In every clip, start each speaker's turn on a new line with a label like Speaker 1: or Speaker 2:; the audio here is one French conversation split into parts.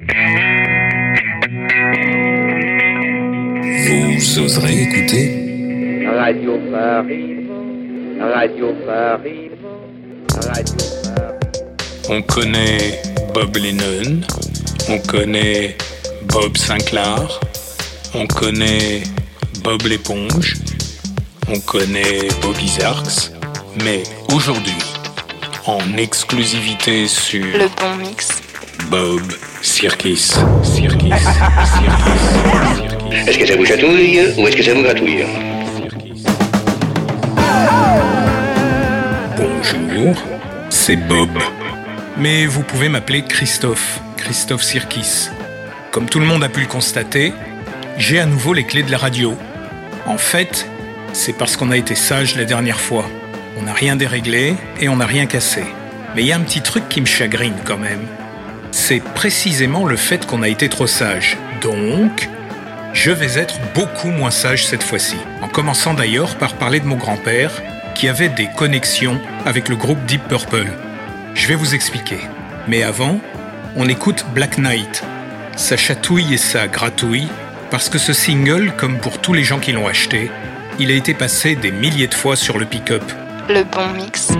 Speaker 1: Vous oserez écouter
Speaker 2: Radio Paris, Radio Paris, Radio Paris.
Speaker 1: On connaît Bob Lennon, on connaît Bob Sinclair, on connaît Bob l'éponge, on connaît Bobby Zarks, mais aujourd'hui, en exclusivité sur
Speaker 3: Le bon mix.
Speaker 1: Bob Sirkis, Sirkis, Sirkis, Sirkis.
Speaker 4: Est-ce que ça vous chatouille ou est-ce que ça vous gratouille
Speaker 1: Bonjour, c'est Bob. Mais vous pouvez m'appeler Christophe, Christophe Sirkis. Comme tout le monde a pu le constater, j'ai à nouveau les clés de la radio. En fait, c'est parce qu'on a été sage la dernière fois. On n'a rien déréglé et on n'a rien cassé. Mais il y a un petit truc qui me chagrine quand même. C'est précisément le fait qu'on a été trop sage. Donc, je vais être beaucoup moins sage cette fois-ci. En commençant d'ailleurs par parler de mon grand-père, qui avait des connexions avec le groupe Deep Purple. Je vais vous expliquer. Mais avant, on écoute Black Knight. Ça chatouille et ça gratouille, parce que ce single, comme pour tous les gens qui l'ont acheté, il a été passé des milliers de fois sur le pick-up.
Speaker 3: Le bon mix.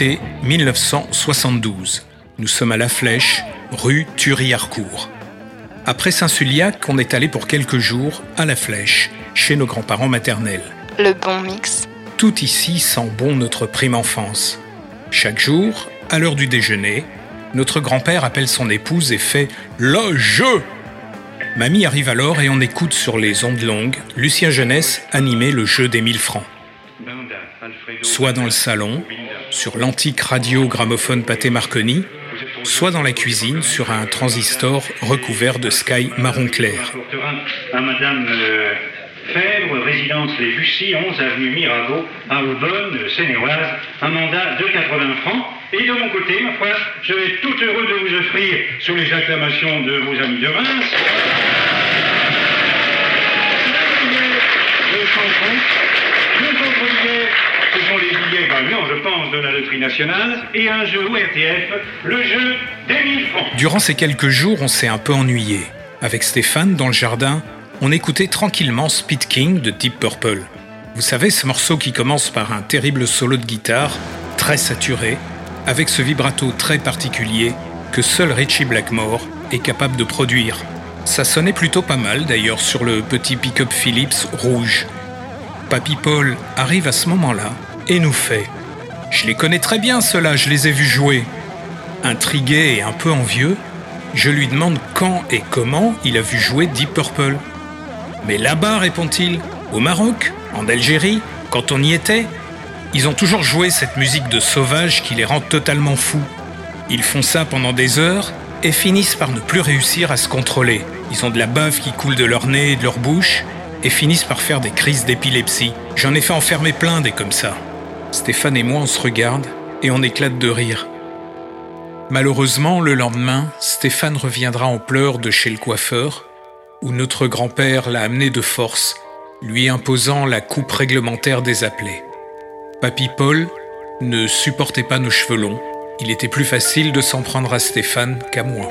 Speaker 1: Été 1972. Nous sommes à La Flèche, rue Thury-Harcourt. Après Saint-Suliac, on est allé pour quelques jours à La Flèche, chez nos grands-parents maternels.
Speaker 3: Le bon mix.
Speaker 1: Tout ici sent bon notre prime enfance. Chaque jour, à l'heure du déjeuner, notre grand-père appelle son épouse et fait le jeu. Mamie arrive alors et on écoute sur les ondes longues Lucien Jeunesse animer le jeu des 1000 francs. Soit dans le salon, sur l'antique radio gramophone Pâté Marconi, soit dans la cuisine sur un transistor recouvert de sky marron clair.
Speaker 5: à Madame euh, Fèvre, résidence Les Bussy, 11 avenue Mirabeau, à Aubonne, Seine-et-Oise, un mandat de 80 francs. Et de mon côté, ma foi, je vais tout heureux de vous offrir, sous les acclamations de vos amis de Reims, le chansons, deux autres billets, ce sont les billets gagnants, je pense, de la loterie nationale, et un jeu ORTF, le jeu des 1000 francs.
Speaker 1: Durant ces quelques jours, on s'est un peu ennuyé. Avec Stéphane, dans le jardin, on écoutait tranquillement Speed King de Deep Purple. Vous savez, ce morceau qui commence par un terrible solo de guitare, très saturé, avec ce vibrato très particulier que seul Richie Blackmore est capable de produire. Ça sonnait plutôt pas mal d'ailleurs sur le petit pick-up Philips rouge. Papy Paul arrive à ce moment-là et nous fait Je les connais très bien ceux-là, je les ai vus jouer. Intrigué et un peu envieux, je lui demande quand et comment il a vu jouer Deep Purple. Mais là-bas, répond-il, au Maroc, en Algérie, quand on y était, ils ont toujours joué cette musique de sauvage qui les rend totalement fous. Ils font ça pendant des heures et finissent par ne plus réussir à se contrôler. Ils ont de la bave qui coule de leur nez et de leur bouche et finissent par faire des crises d'épilepsie. J'en ai fait enfermer plein des comme ça. Stéphane et moi, on se regarde et on éclate de rire. Malheureusement, le lendemain, Stéphane reviendra en pleurs de chez le coiffeur, où notre grand-père l'a amené de force, lui imposant la coupe réglementaire des appelés. Papy Paul ne supportait pas nos cheveux longs, il était plus facile de s'en prendre à Stéphane qu'à moi.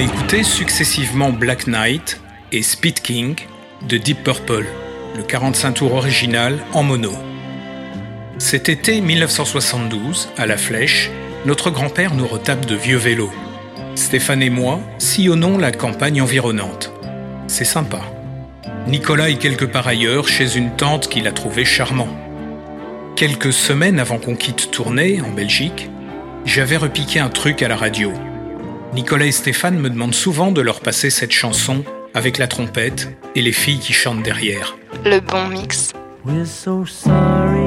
Speaker 1: Écouté successivement Black Knight et Speed King de Deep Purple, le 45 tours original en mono. Cet été 1972, à La Flèche, notre grand-père nous retape de vieux vélos. Stéphane et moi sillonnons la campagne environnante. C'est sympa. Nicolas est quelque part ailleurs chez une tante qu'il a trouvé charmant. Quelques semaines avant qu'on quitte Tournai, en Belgique, j'avais repiqué un truc à la radio. Nicolas et Stéphane me demandent souvent de leur passer cette chanson avec la trompette et les filles qui chantent derrière.
Speaker 6: Le bon mix.
Speaker 3: We're so sorry,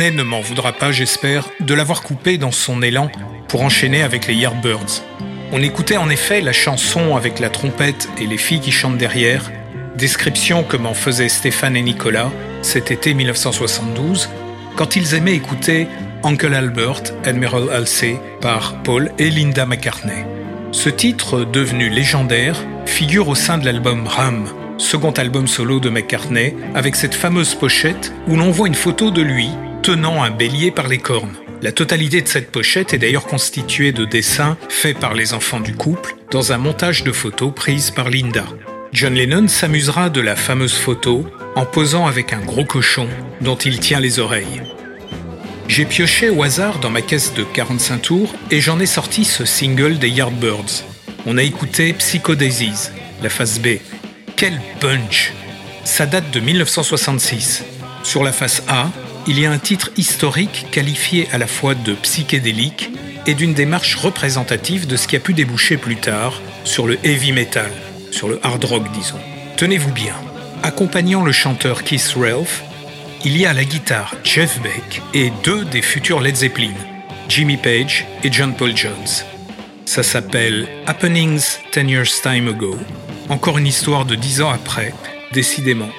Speaker 1: Ne m'en voudra pas, j'espère, de l'avoir coupé dans son élan pour enchaîner avec les Yardbirds. On écoutait en effet la chanson avec la trompette et les filles qui chantent derrière, description comme en faisaient Stéphane et Nicolas cet été 1972, quand ils aimaient écouter Uncle Albert, Admiral Halsey par Paul et Linda McCartney. Ce titre, devenu légendaire, figure au sein de l'album Ram, second album solo de McCartney, avec cette fameuse pochette où l'on voit une photo de lui tenant un bélier par les cornes. La totalité de cette pochette est d'ailleurs constituée de dessins faits par les enfants du couple dans un montage de photos prises par Linda. John Lennon s'amusera de la fameuse photo en posant avec un gros cochon dont il tient les oreilles. J'ai pioché au hasard dans ma caisse de 45 tours et j'en ai sorti ce single des Yardbirds. On a écouté Psycho Daisies, la face B. Quel punch Ça date de 1966. Sur la face A, il y a un titre historique qualifié à la fois de psychédélique et d'une démarche représentative de ce qui a pu déboucher plus tard sur le heavy metal, sur le hard rock disons. Tenez-vous bien, accompagnant le chanteur Keith Ralph, il y a la guitare Jeff Beck et deux des futurs Led Zeppelin, Jimmy Page et John Paul Jones. Ça s'appelle Happenings 10 Years Time Ago, encore une histoire de 10 ans après, décidément.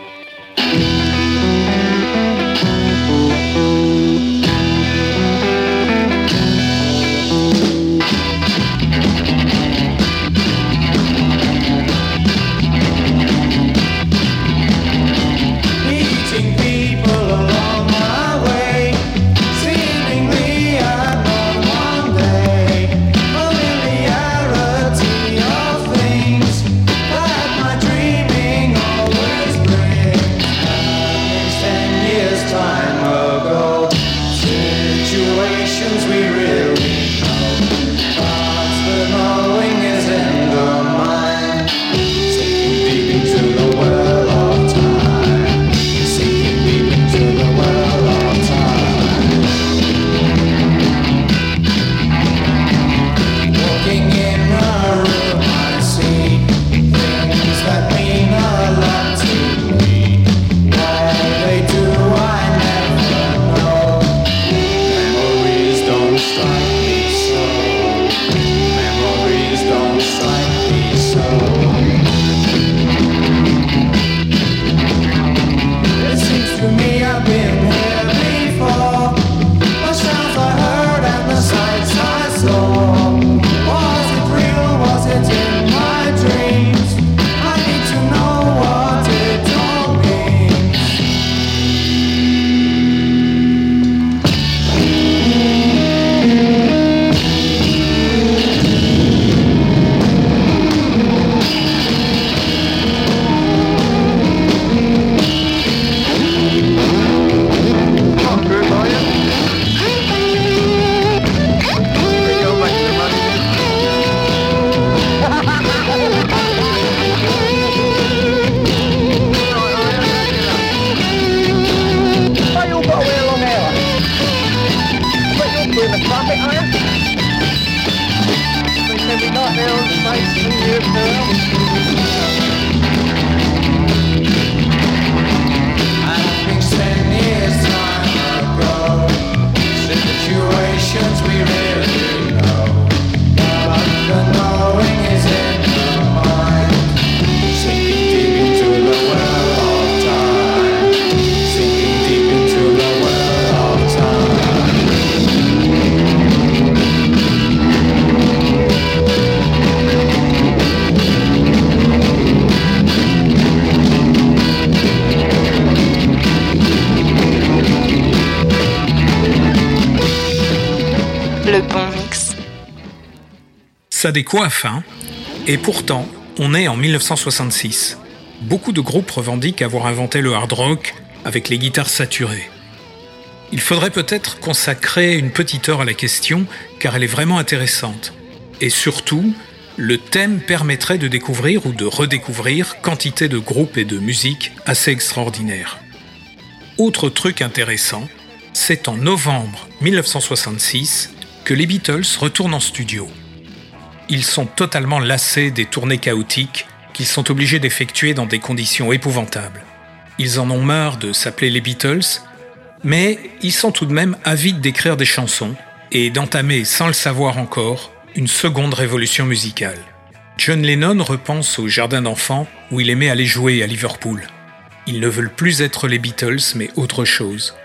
Speaker 1: Ça décoiffe, hein Et pourtant, on est en 1966. Beaucoup de groupes revendiquent avoir inventé le hard rock avec les guitares saturées. Il faudrait peut-être consacrer une petite heure à la question car elle est vraiment intéressante. Et surtout, le thème permettrait de découvrir ou de redécouvrir quantité de groupes et de musique assez extraordinaires. Autre truc intéressant, c'est en novembre 1966 que les Beatles retournent en studio. Ils sont totalement lassés des tournées chaotiques qu'ils sont obligés d'effectuer dans des conditions épouvantables. Ils en ont marre de s'appeler les Beatles, mais ils sont tout de même avides d'écrire des chansons et d'entamer, sans le savoir encore, une seconde révolution musicale. John Lennon repense au jardin d'enfants où il aimait aller jouer à Liverpool. Ils ne veulent plus être les Beatles, mais autre chose.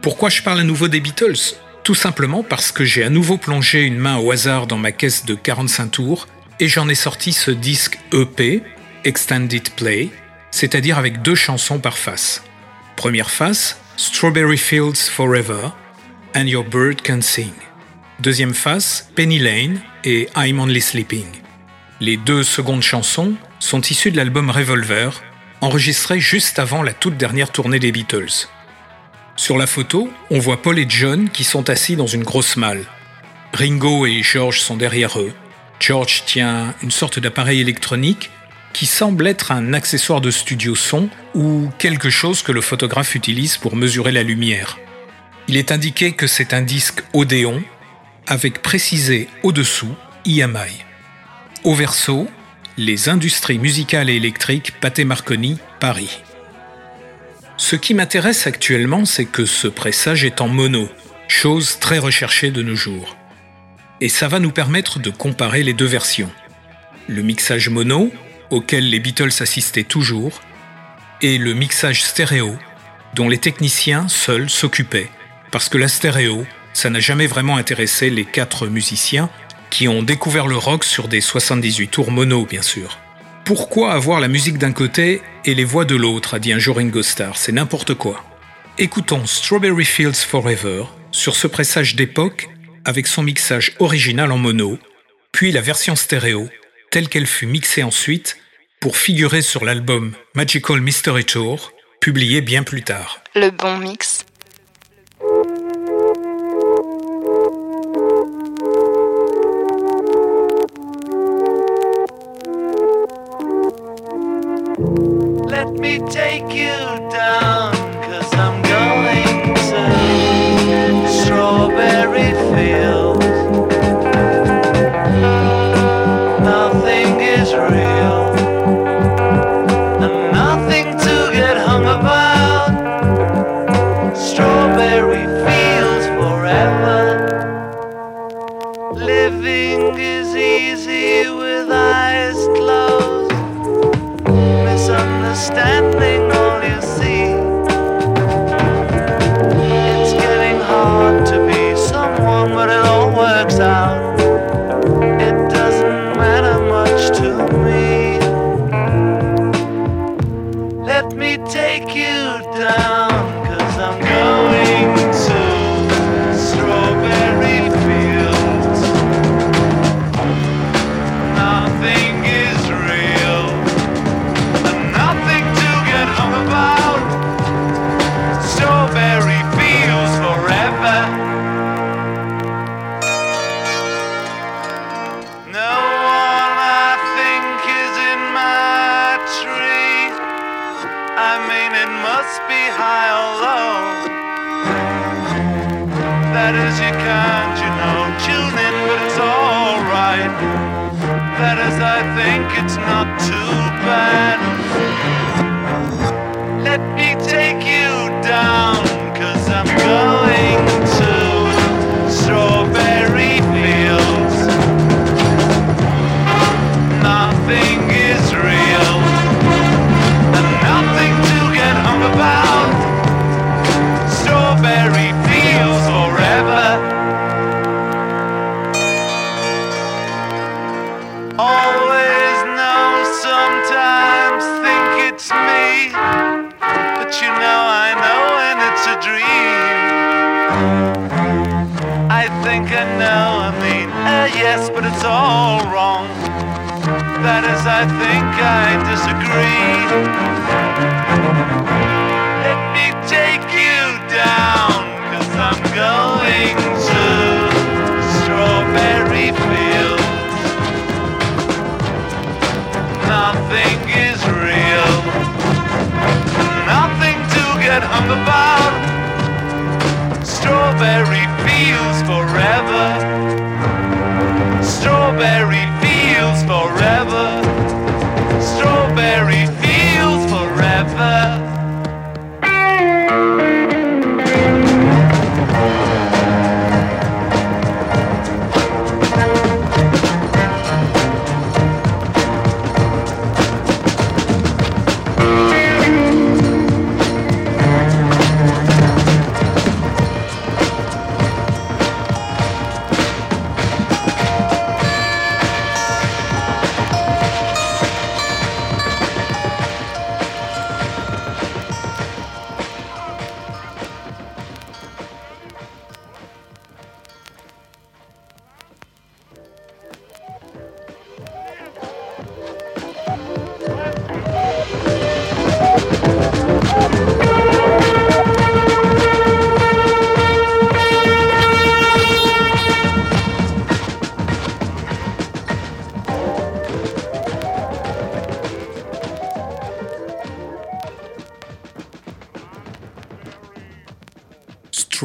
Speaker 1: Pourquoi je parle à nouveau des Beatles? Tout simplement parce que j'ai à nouveau plongé une main au hasard dans ma caisse de 45 tours et j'en ai sorti ce disque EP, Extended Play, c'est-à-dire avec deux chansons par face. Première face, Strawberry Fields Forever and Your Bird Can Sing. Deuxième face, Penny Lane et I'm Only Sleeping. Les deux secondes chansons sont issues de l'album Revolver, enregistré juste avant la toute dernière tournée des Beatles. Sur la photo, on voit Paul et John qui sont assis dans une grosse malle. Ringo et George sont derrière eux. George tient une sorte d'appareil électronique qui semble être un accessoire de studio son ou quelque chose que le photographe utilise pour mesurer la lumière. Il est indiqué que c'est un disque Odéon avec précisé au-dessous IMI. Au verso, les industries musicales et électriques Pathé Marconi, Paris. Ce qui m'intéresse actuellement, c'est que ce pressage est en mono, chose très recherchée de nos jours. Et ça va nous permettre de comparer les deux versions. Le mixage mono, auquel les Beatles assistaient toujours, et le mixage stéréo, dont les techniciens seuls s'occupaient, parce que la stéréo, ça n'a jamais vraiment intéressé les quatre musiciens qui ont découvert le rock sur des 78 tours mono, bien sûr. Pourquoi avoir la musique d'un côté et les voix de l'autre a dit un jour Ringo Starr, c'est n'importe quoi. Écoutons Strawberry Fields Forever sur ce pressage d'époque avec son mixage original en mono, puis la version stéréo, telle qu'elle fut mixée ensuite pour figurer sur l'album Magical Mystery Tour, publié bien plus tard.
Speaker 6: Le bon mix.
Speaker 7: Let me take you down, cause I'm going to Strawberry Fields.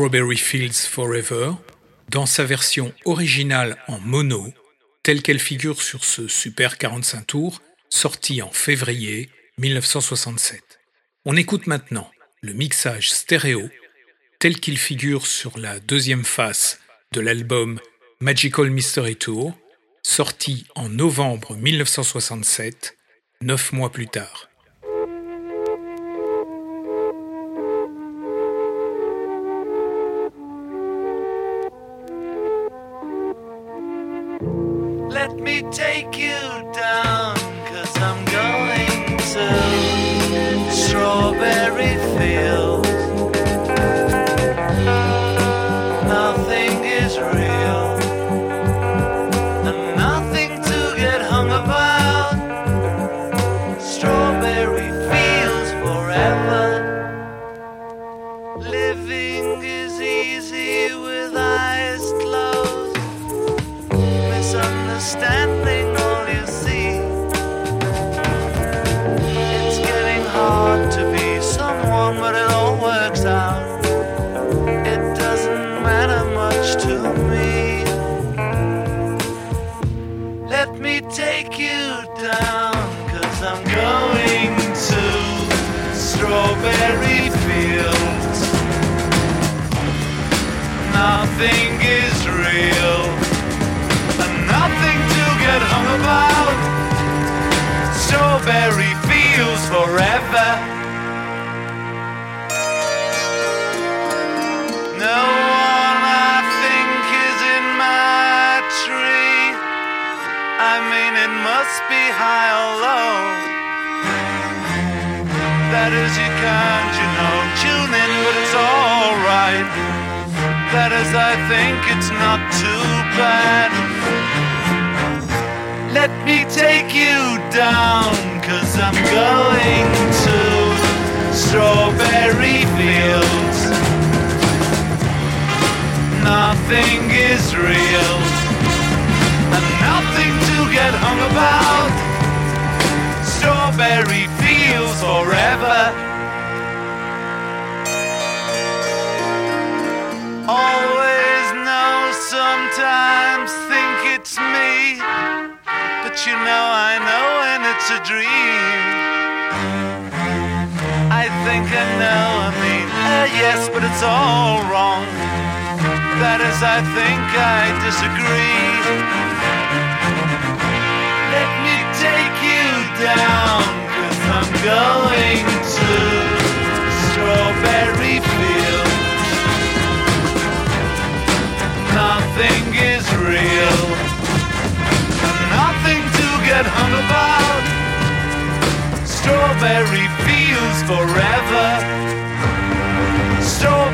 Speaker 7: Strawberry Fields Forever,
Speaker 1: dans sa version originale en mono, telle qu'elle figure sur ce Super 45 tours, sorti en février 1967. On écoute maintenant le mixage stéréo, tel qu'il figure sur la deuxième face de l'album Magical Mystery Tour, sorti en novembre 1967, neuf mois plus tard.
Speaker 7: Let me take you down, cause I'm going to Strawberry Fields. But it's all wrong. That is, I think I disagree. Let me take you down, cause I'm going to Strawberry Fields. Nothing is real, nothing to get hung about. Strawberry fields forever.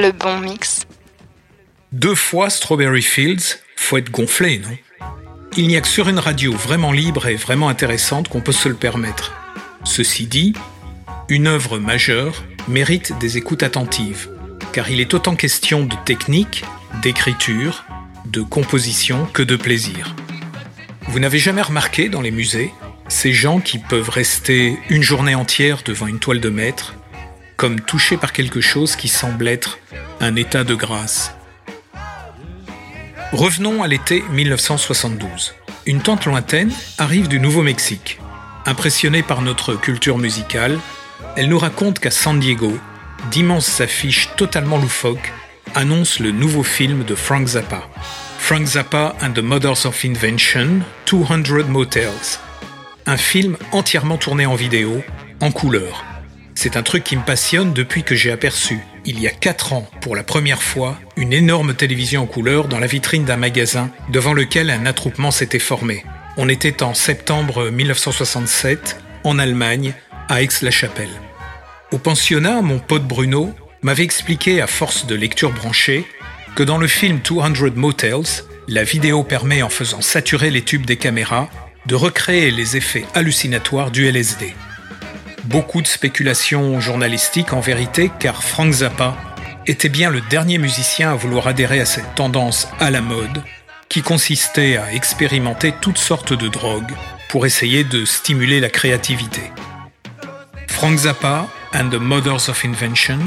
Speaker 6: Le bon mix.
Speaker 1: Deux fois Strawberry Fields, faut être gonflé, non? Il n'y a que sur une radio vraiment libre et vraiment intéressante qu'on peut se le permettre. Ceci dit, une œuvre majeure mérite des écoutes attentives, car il est autant question de technique, d'écriture, de composition que de plaisir. Vous n'avez jamais remarqué dans les musées ces gens qui peuvent rester une journée entière devant une toile de maître, comme touchés par quelque chose qui semble être un état de grâce. Revenons à l'été 1972. Une tante lointaine arrive du Nouveau-Mexique. Impressionnée par notre culture musicale, elle nous raconte qu'à San Diego, d'immenses affiches totalement loufoques annoncent le nouveau film de Frank Zappa. Frank Zappa and the Mothers of Invention, 200 Motels. Un film entièrement tourné en vidéo, en couleur. C'est un truc qui me passionne depuis que j'ai aperçu, il y a 4 ans, pour la première fois, une énorme télévision en couleur dans la vitrine d'un magasin devant lequel un attroupement s'était formé. On était en septembre 1967, en Allemagne, à Aix-la-Chapelle. Au pensionnat, mon pote Bruno m'avait expliqué à force de lecture branchée que dans le film 200 Motels, la vidéo permet en faisant saturer les tubes des caméras de recréer les effets hallucinatoires du LSD. Beaucoup de spéculations journalistiques en vérité, car Frank Zappa était bien le dernier musicien à vouloir adhérer à cette tendance à la mode, qui consistait à expérimenter toutes sortes de drogues pour essayer de stimuler la créativité. Frank Zappa and the Mothers of Invention,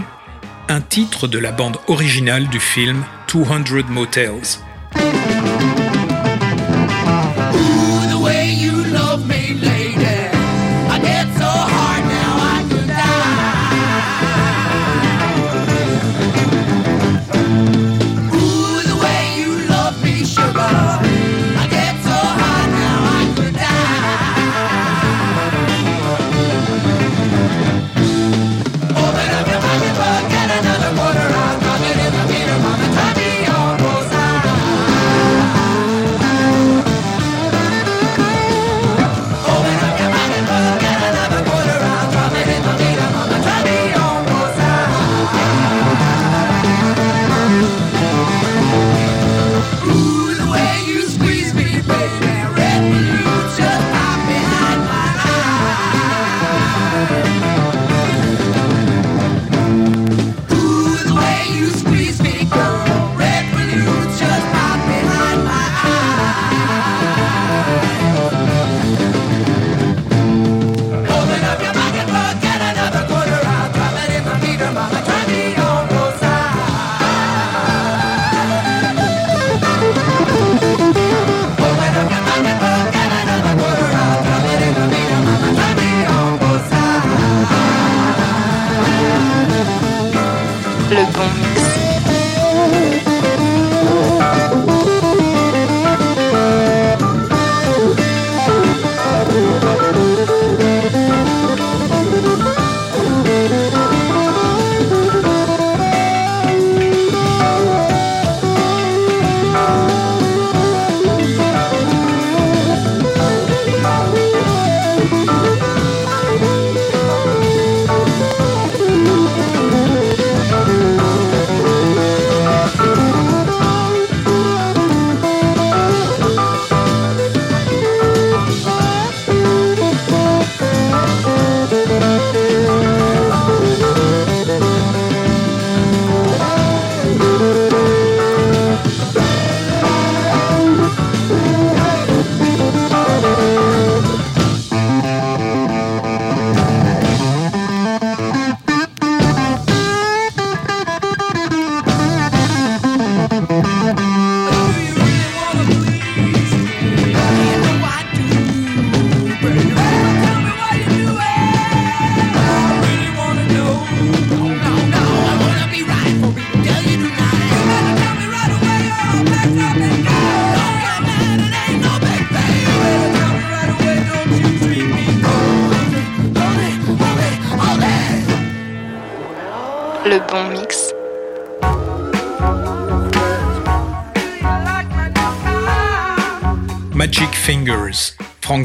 Speaker 1: un titre de la bande originale du film 200 Motels.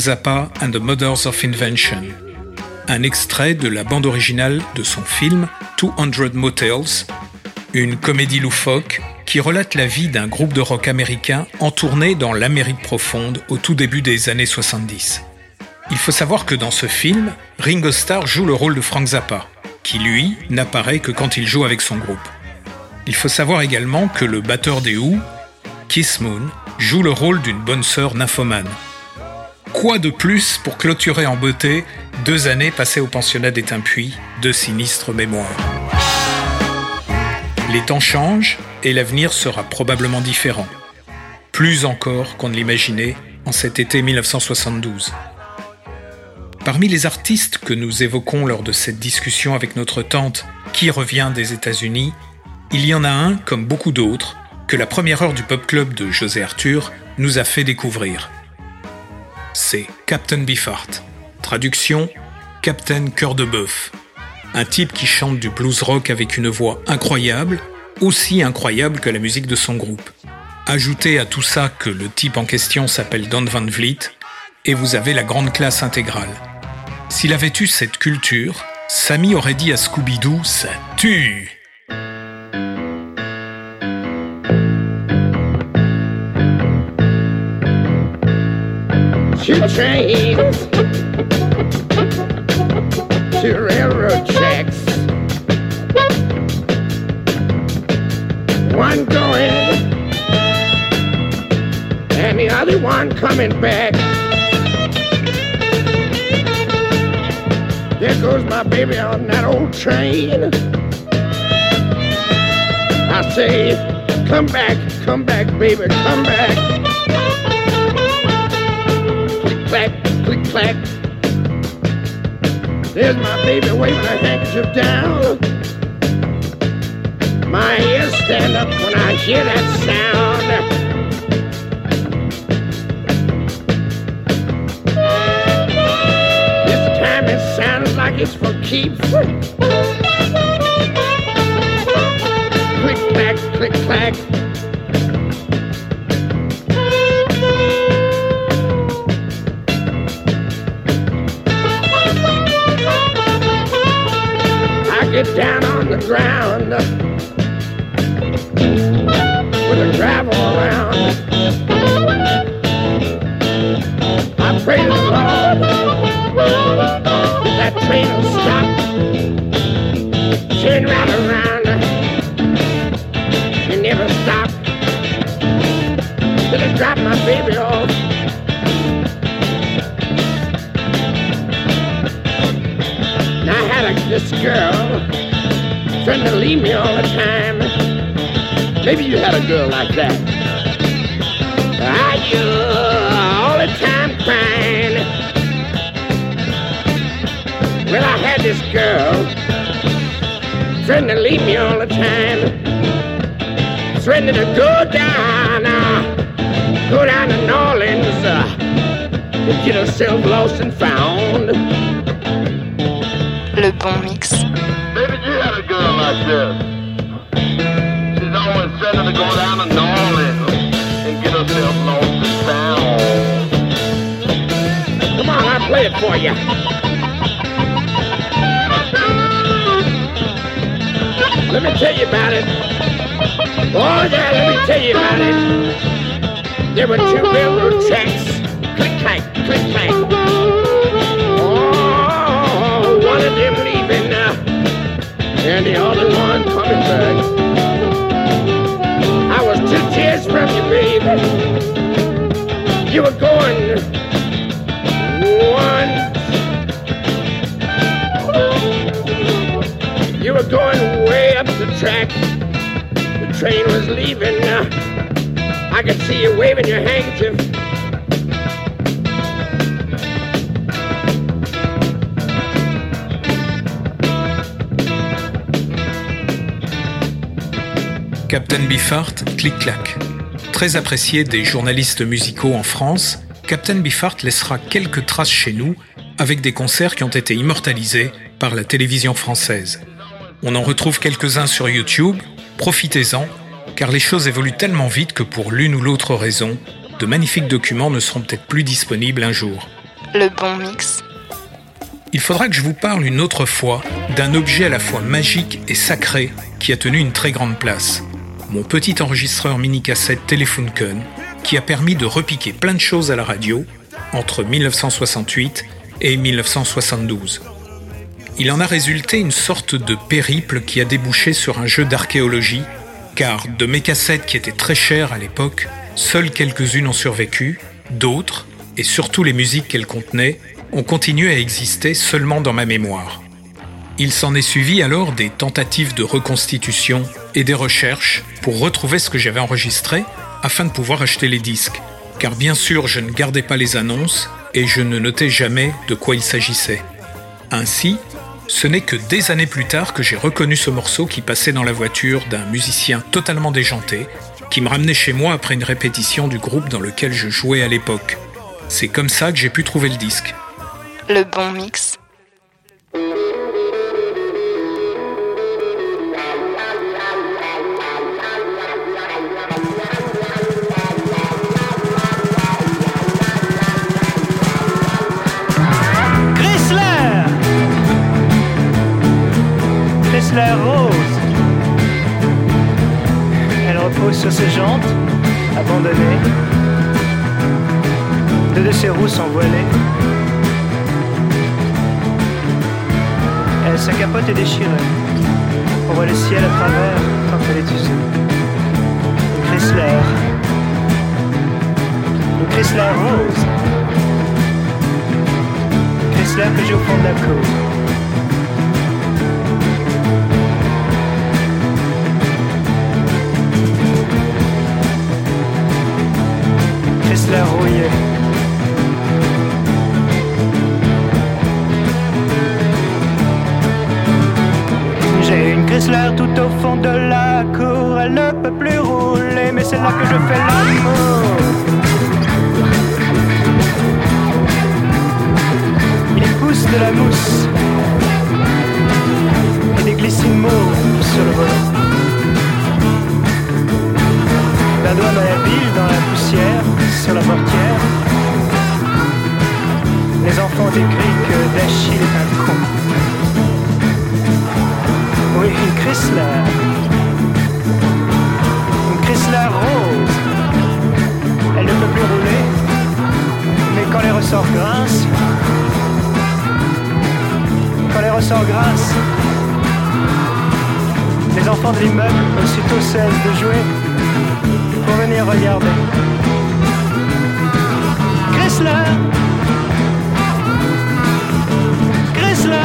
Speaker 1: Zappa and the Mothers of Invention. Un extrait de la bande originale de son film 200 Motels, une comédie loufoque qui relate la vie d'un groupe de rock américain en tournée dans l'Amérique profonde au tout début des années 70. Il faut savoir que dans ce film, Ringo Starr joue le rôle de Frank Zappa, qui lui n'apparaît que quand il joue avec son groupe. Il faut savoir également que le batteur des Who, Kiss Moon, joue le rôle d'une bonne sœur nymphomane. Quoi de plus pour clôturer en beauté deux années passées au pensionnat Puy, de sinistres mémoires? Les temps changent et l'avenir sera probablement différent. Plus encore qu'on ne l'imaginait en cet été 1972. Parmi les artistes que nous évoquons lors de cette discussion avec notre tante qui revient des États-Unis, il y en a un, comme beaucoup d'autres, que la première heure du Pop Club de José Arthur nous a fait découvrir. C'est Captain Biffart. Traduction Captain Cœur de Bœuf. Un type qui chante du blues rock avec une voix incroyable, aussi incroyable que la musique de son groupe. Ajoutez à tout ça que le type en question s'appelle Don Van Vliet, et vous avez la grande classe intégrale. S'il avait eu cette culture, Sammy aurait dit à Scooby-Doo Ça tue
Speaker 8: Two trains, two railroad tracks, one going and the other one coming back. There goes my baby on that old train. I say, come back, come back, baby, come back. Clack, click clack. There's my baby waving her handkerchief down. My ears stand up when I hear that sound. This time it sounds like it's for keeps. Click clack, click clack. The ground with the gravel around. I pray to the Lord that train will stop, turn right around, and never stop till it drop my baby off. I this girl trying to leave me all the time. Maybe you had a girl like that. I you all the time crying. Well, I had this girl trying to leave me all the time. Threatening to go down, uh, go down to New Orleans, uh, and get herself lost and found.
Speaker 6: Le bon mix.
Speaker 8: Like this. She's always threatening to go down to and get herself lost. Come on, I'll play it for you. Let me tell you about it. Oh, yeah, let me tell you about it. There were two railroad tracks. Click, click, and the other one coming back. I was two tears from you, baby. You were going one. You were going way up the track. The train was leaving. I could see you waving your handkerchief.
Speaker 1: Captain Biffart, clic-clac. Très apprécié des journalistes musicaux en France, Captain Biffart laissera quelques traces chez nous avec des concerts qui ont été immortalisés par la télévision française. On en retrouve quelques-uns sur YouTube, profitez-en, car les choses évoluent tellement vite que pour l'une ou l'autre raison, de magnifiques documents ne seront peut-être plus disponibles un jour.
Speaker 6: Le bon mix.
Speaker 1: Il faudra que je vous parle une autre fois d'un objet à la fois magique et sacré qui a tenu une très grande place. Mon petit enregistreur mini-cassette Telefunken qui a permis de repiquer plein de choses à la radio entre 1968 et 1972. Il en a résulté une sorte de périple qui a débouché sur un jeu d'archéologie, car de mes cassettes qui étaient très chères à l'époque, seules quelques-unes ont survécu, d'autres, et surtout les musiques qu'elles contenaient, ont continué à exister seulement dans ma mémoire. Il s'en est suivi alors des tentatives de reconstitution et des recherches pour retrouver ce que j'avais enregistré afin de pouvoir acheter les disques, car bien sûr je ne gardais pas les annonces et je ne notais jamais de quoi il s'agissait. Ainsi, ce n'est que des années plus tard que j'ai reconnu ce morceau qui passait dans la voiture d'un musicien totalement déjanté, qui me ramenait chez moi après une répétition du groupe dans lequel je jouais à l'époque. C'est comme ça que j'ai pu trouver le disque.
Speaker 6: Le bon mix.
Speaker 9: Chrysler Rose Elle repose sur ses jantes, abandonnées. Deux de ses roues sont voilées. Elle, sa capote est déchirée. On voit le ciel à travers quand elle est usée. Une Chrysler. Une Chrysler Rose. Chrysler que j'ai au fond de la cour. J'ai une Chrysler tout au fond de la cour. Elle ne peut plus rouler, mais c'est là que je fais l'amour. Il pousse de la mousse et des mauves sur le volant. La doigt dans la ville, dans la poussière, sur la portière. Les enfants décrient que Dachille est un con. Oui, une Chrysler. Une Chrysler rose. Elle ne peut plus rouler, mais quand les ressorts grincent, quand les ressorts grincent, les enfants de l'immeuble aussitôt cessent de jouer pour venir regarder. Chrysler. Chrysler.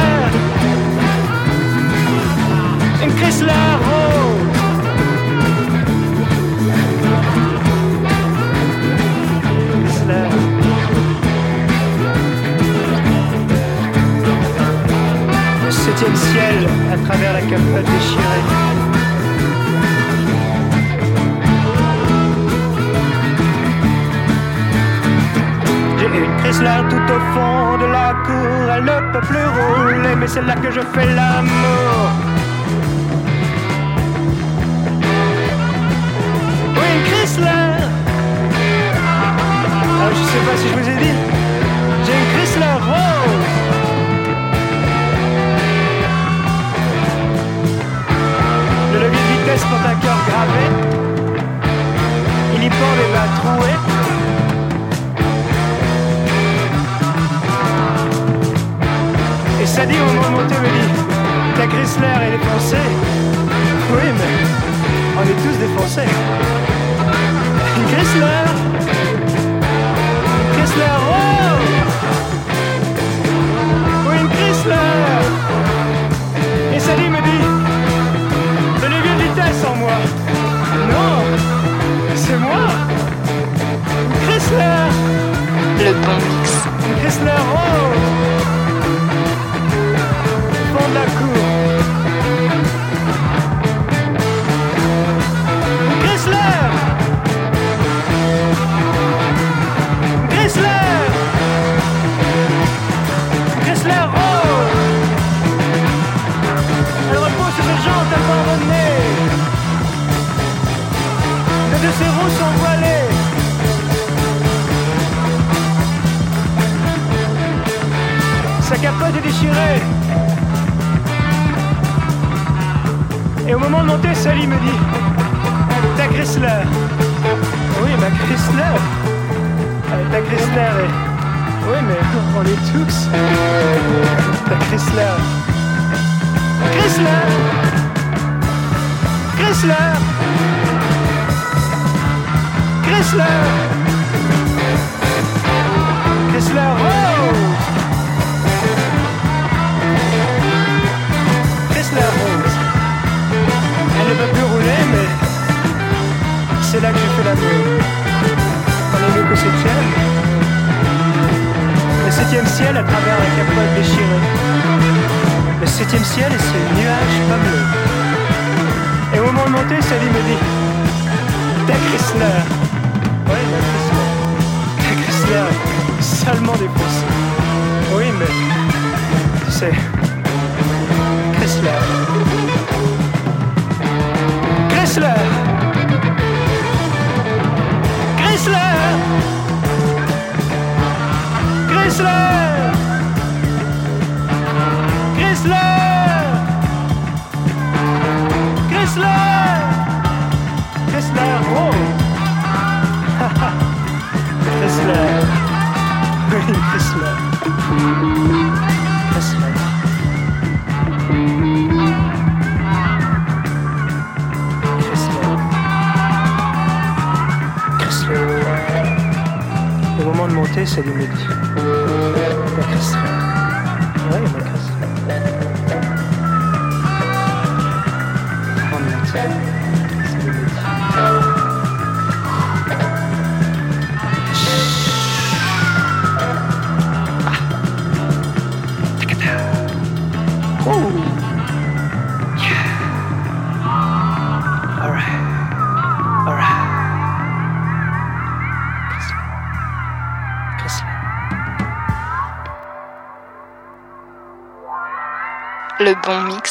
Speaker 9: Une Chrysler rose Chrysler. Le septième ciel à travers la capote déchirée. J'ai une Chrysler tout au fond de la cour, elle ne peut plus rouler, mais c'est là que je fais l'amour.
Speaker 6: say. Bon mix.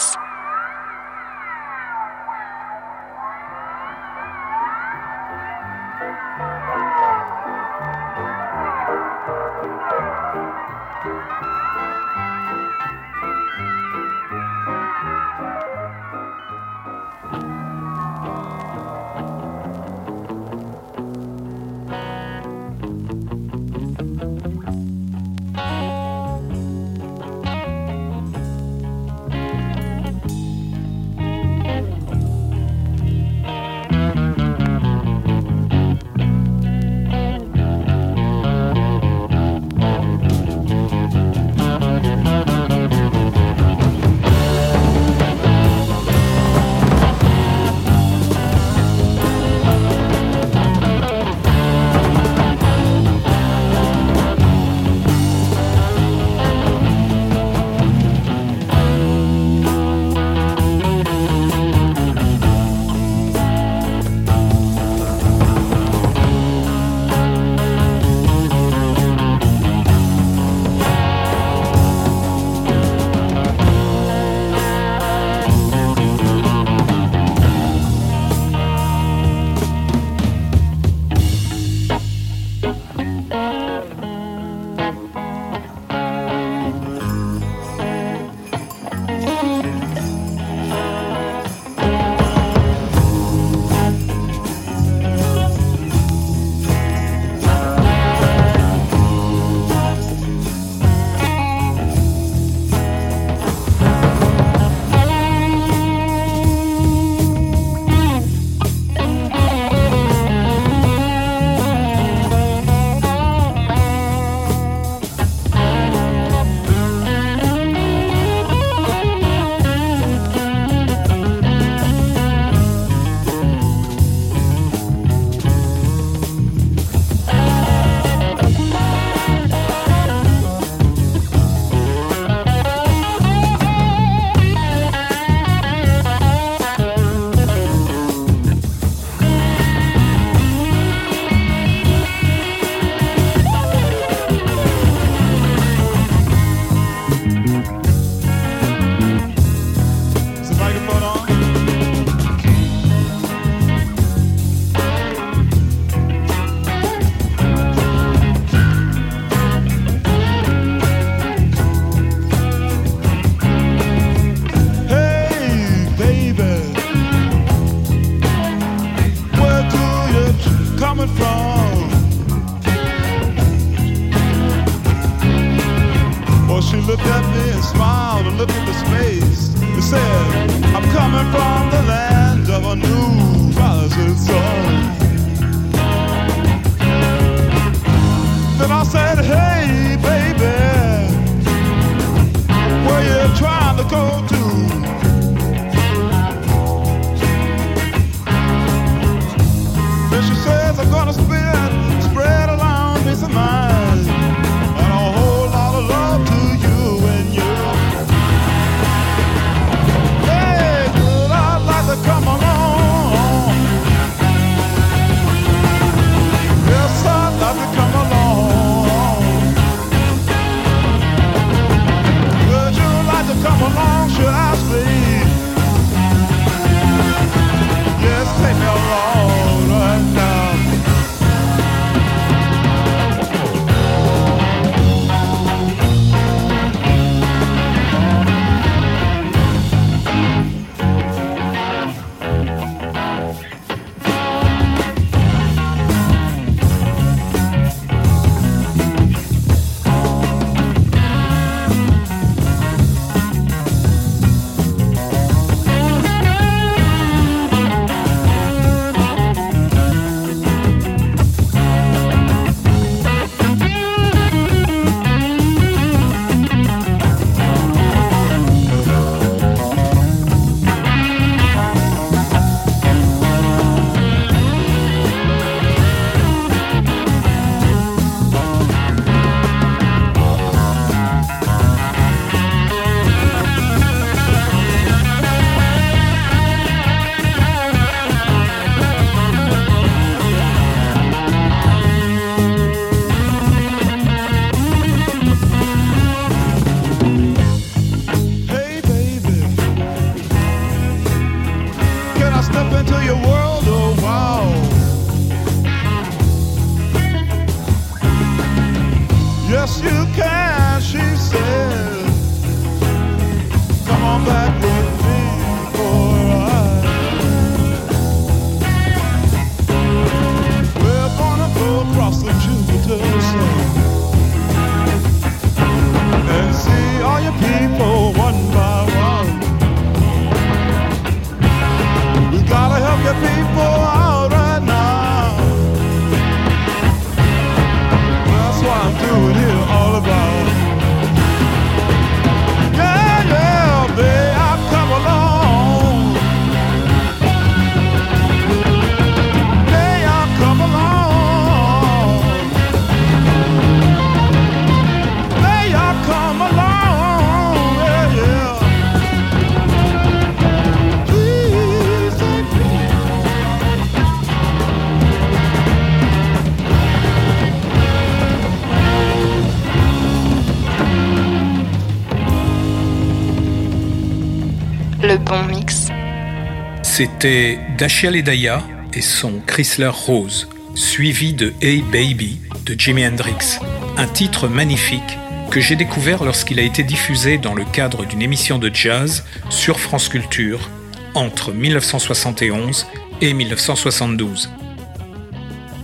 Speaker 1: C'était Dashiell Edaya et son Chrysler Rose, suivi de Hey Baby de Jimi Hendrix, un titre magnifique que j'ai découvert lorsqu'il a été diffusé dans le cadre d'une émission de jazz sur France Culture entre 1971 et 1972.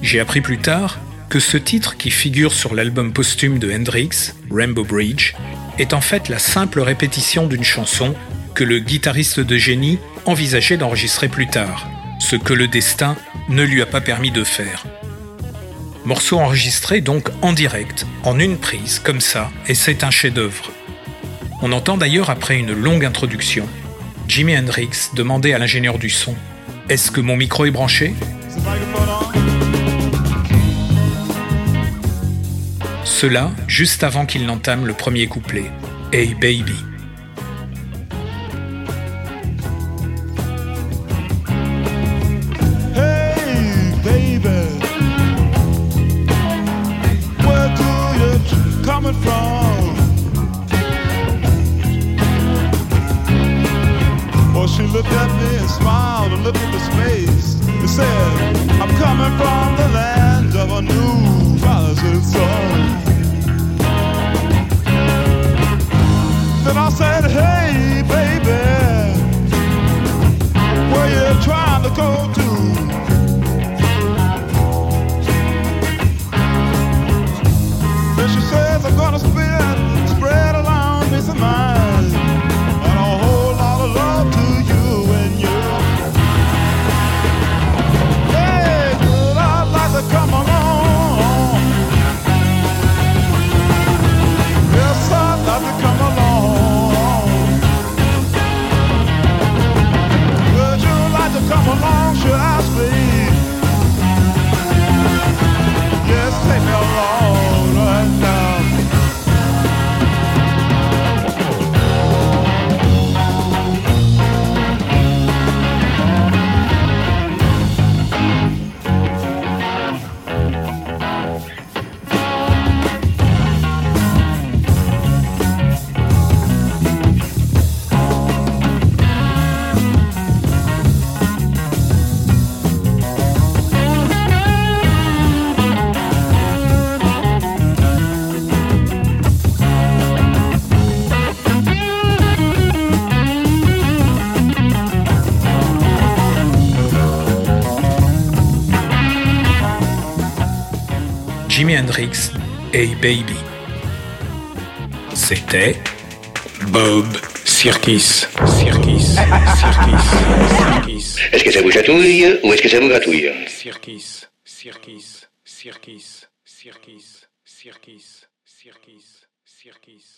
Speaker 1: J'ai appris plus tard que ce titre qui figure sur l'album posthume de Hendrix, Rainbow Bridge, est en fait la simple répétition d'une chanson que le guitariste de génie envisageait d'enregistrer plus tard, ce que le destin ne lui a pas permis de faire. Morceau enregistré donc en direct, en une prise, comme ça, et c'est un chef-d'œuvre. On entend d'ailleurs après une longue introduction, Jimi Hendrix demander à l'ingénieur du son Est-ce que mon micro est branché? Cela juste avant qu'il n'entame le premier couplet Hey baby.
Speaker 10: face. He said, I'm coming from the
Speaker 1: Jimi Hendrix, Hey Baby. C'était Bob. Sirkis. Sirkis. Sirkis.
Speaker 4: Est-ce que ça vous chatouille ou est-ce que ça vous gratouille.
Speaker 1: Sirkis. Sirkis. Sirkis. Sirkis. Sirkis. Sirkis. Sirkis.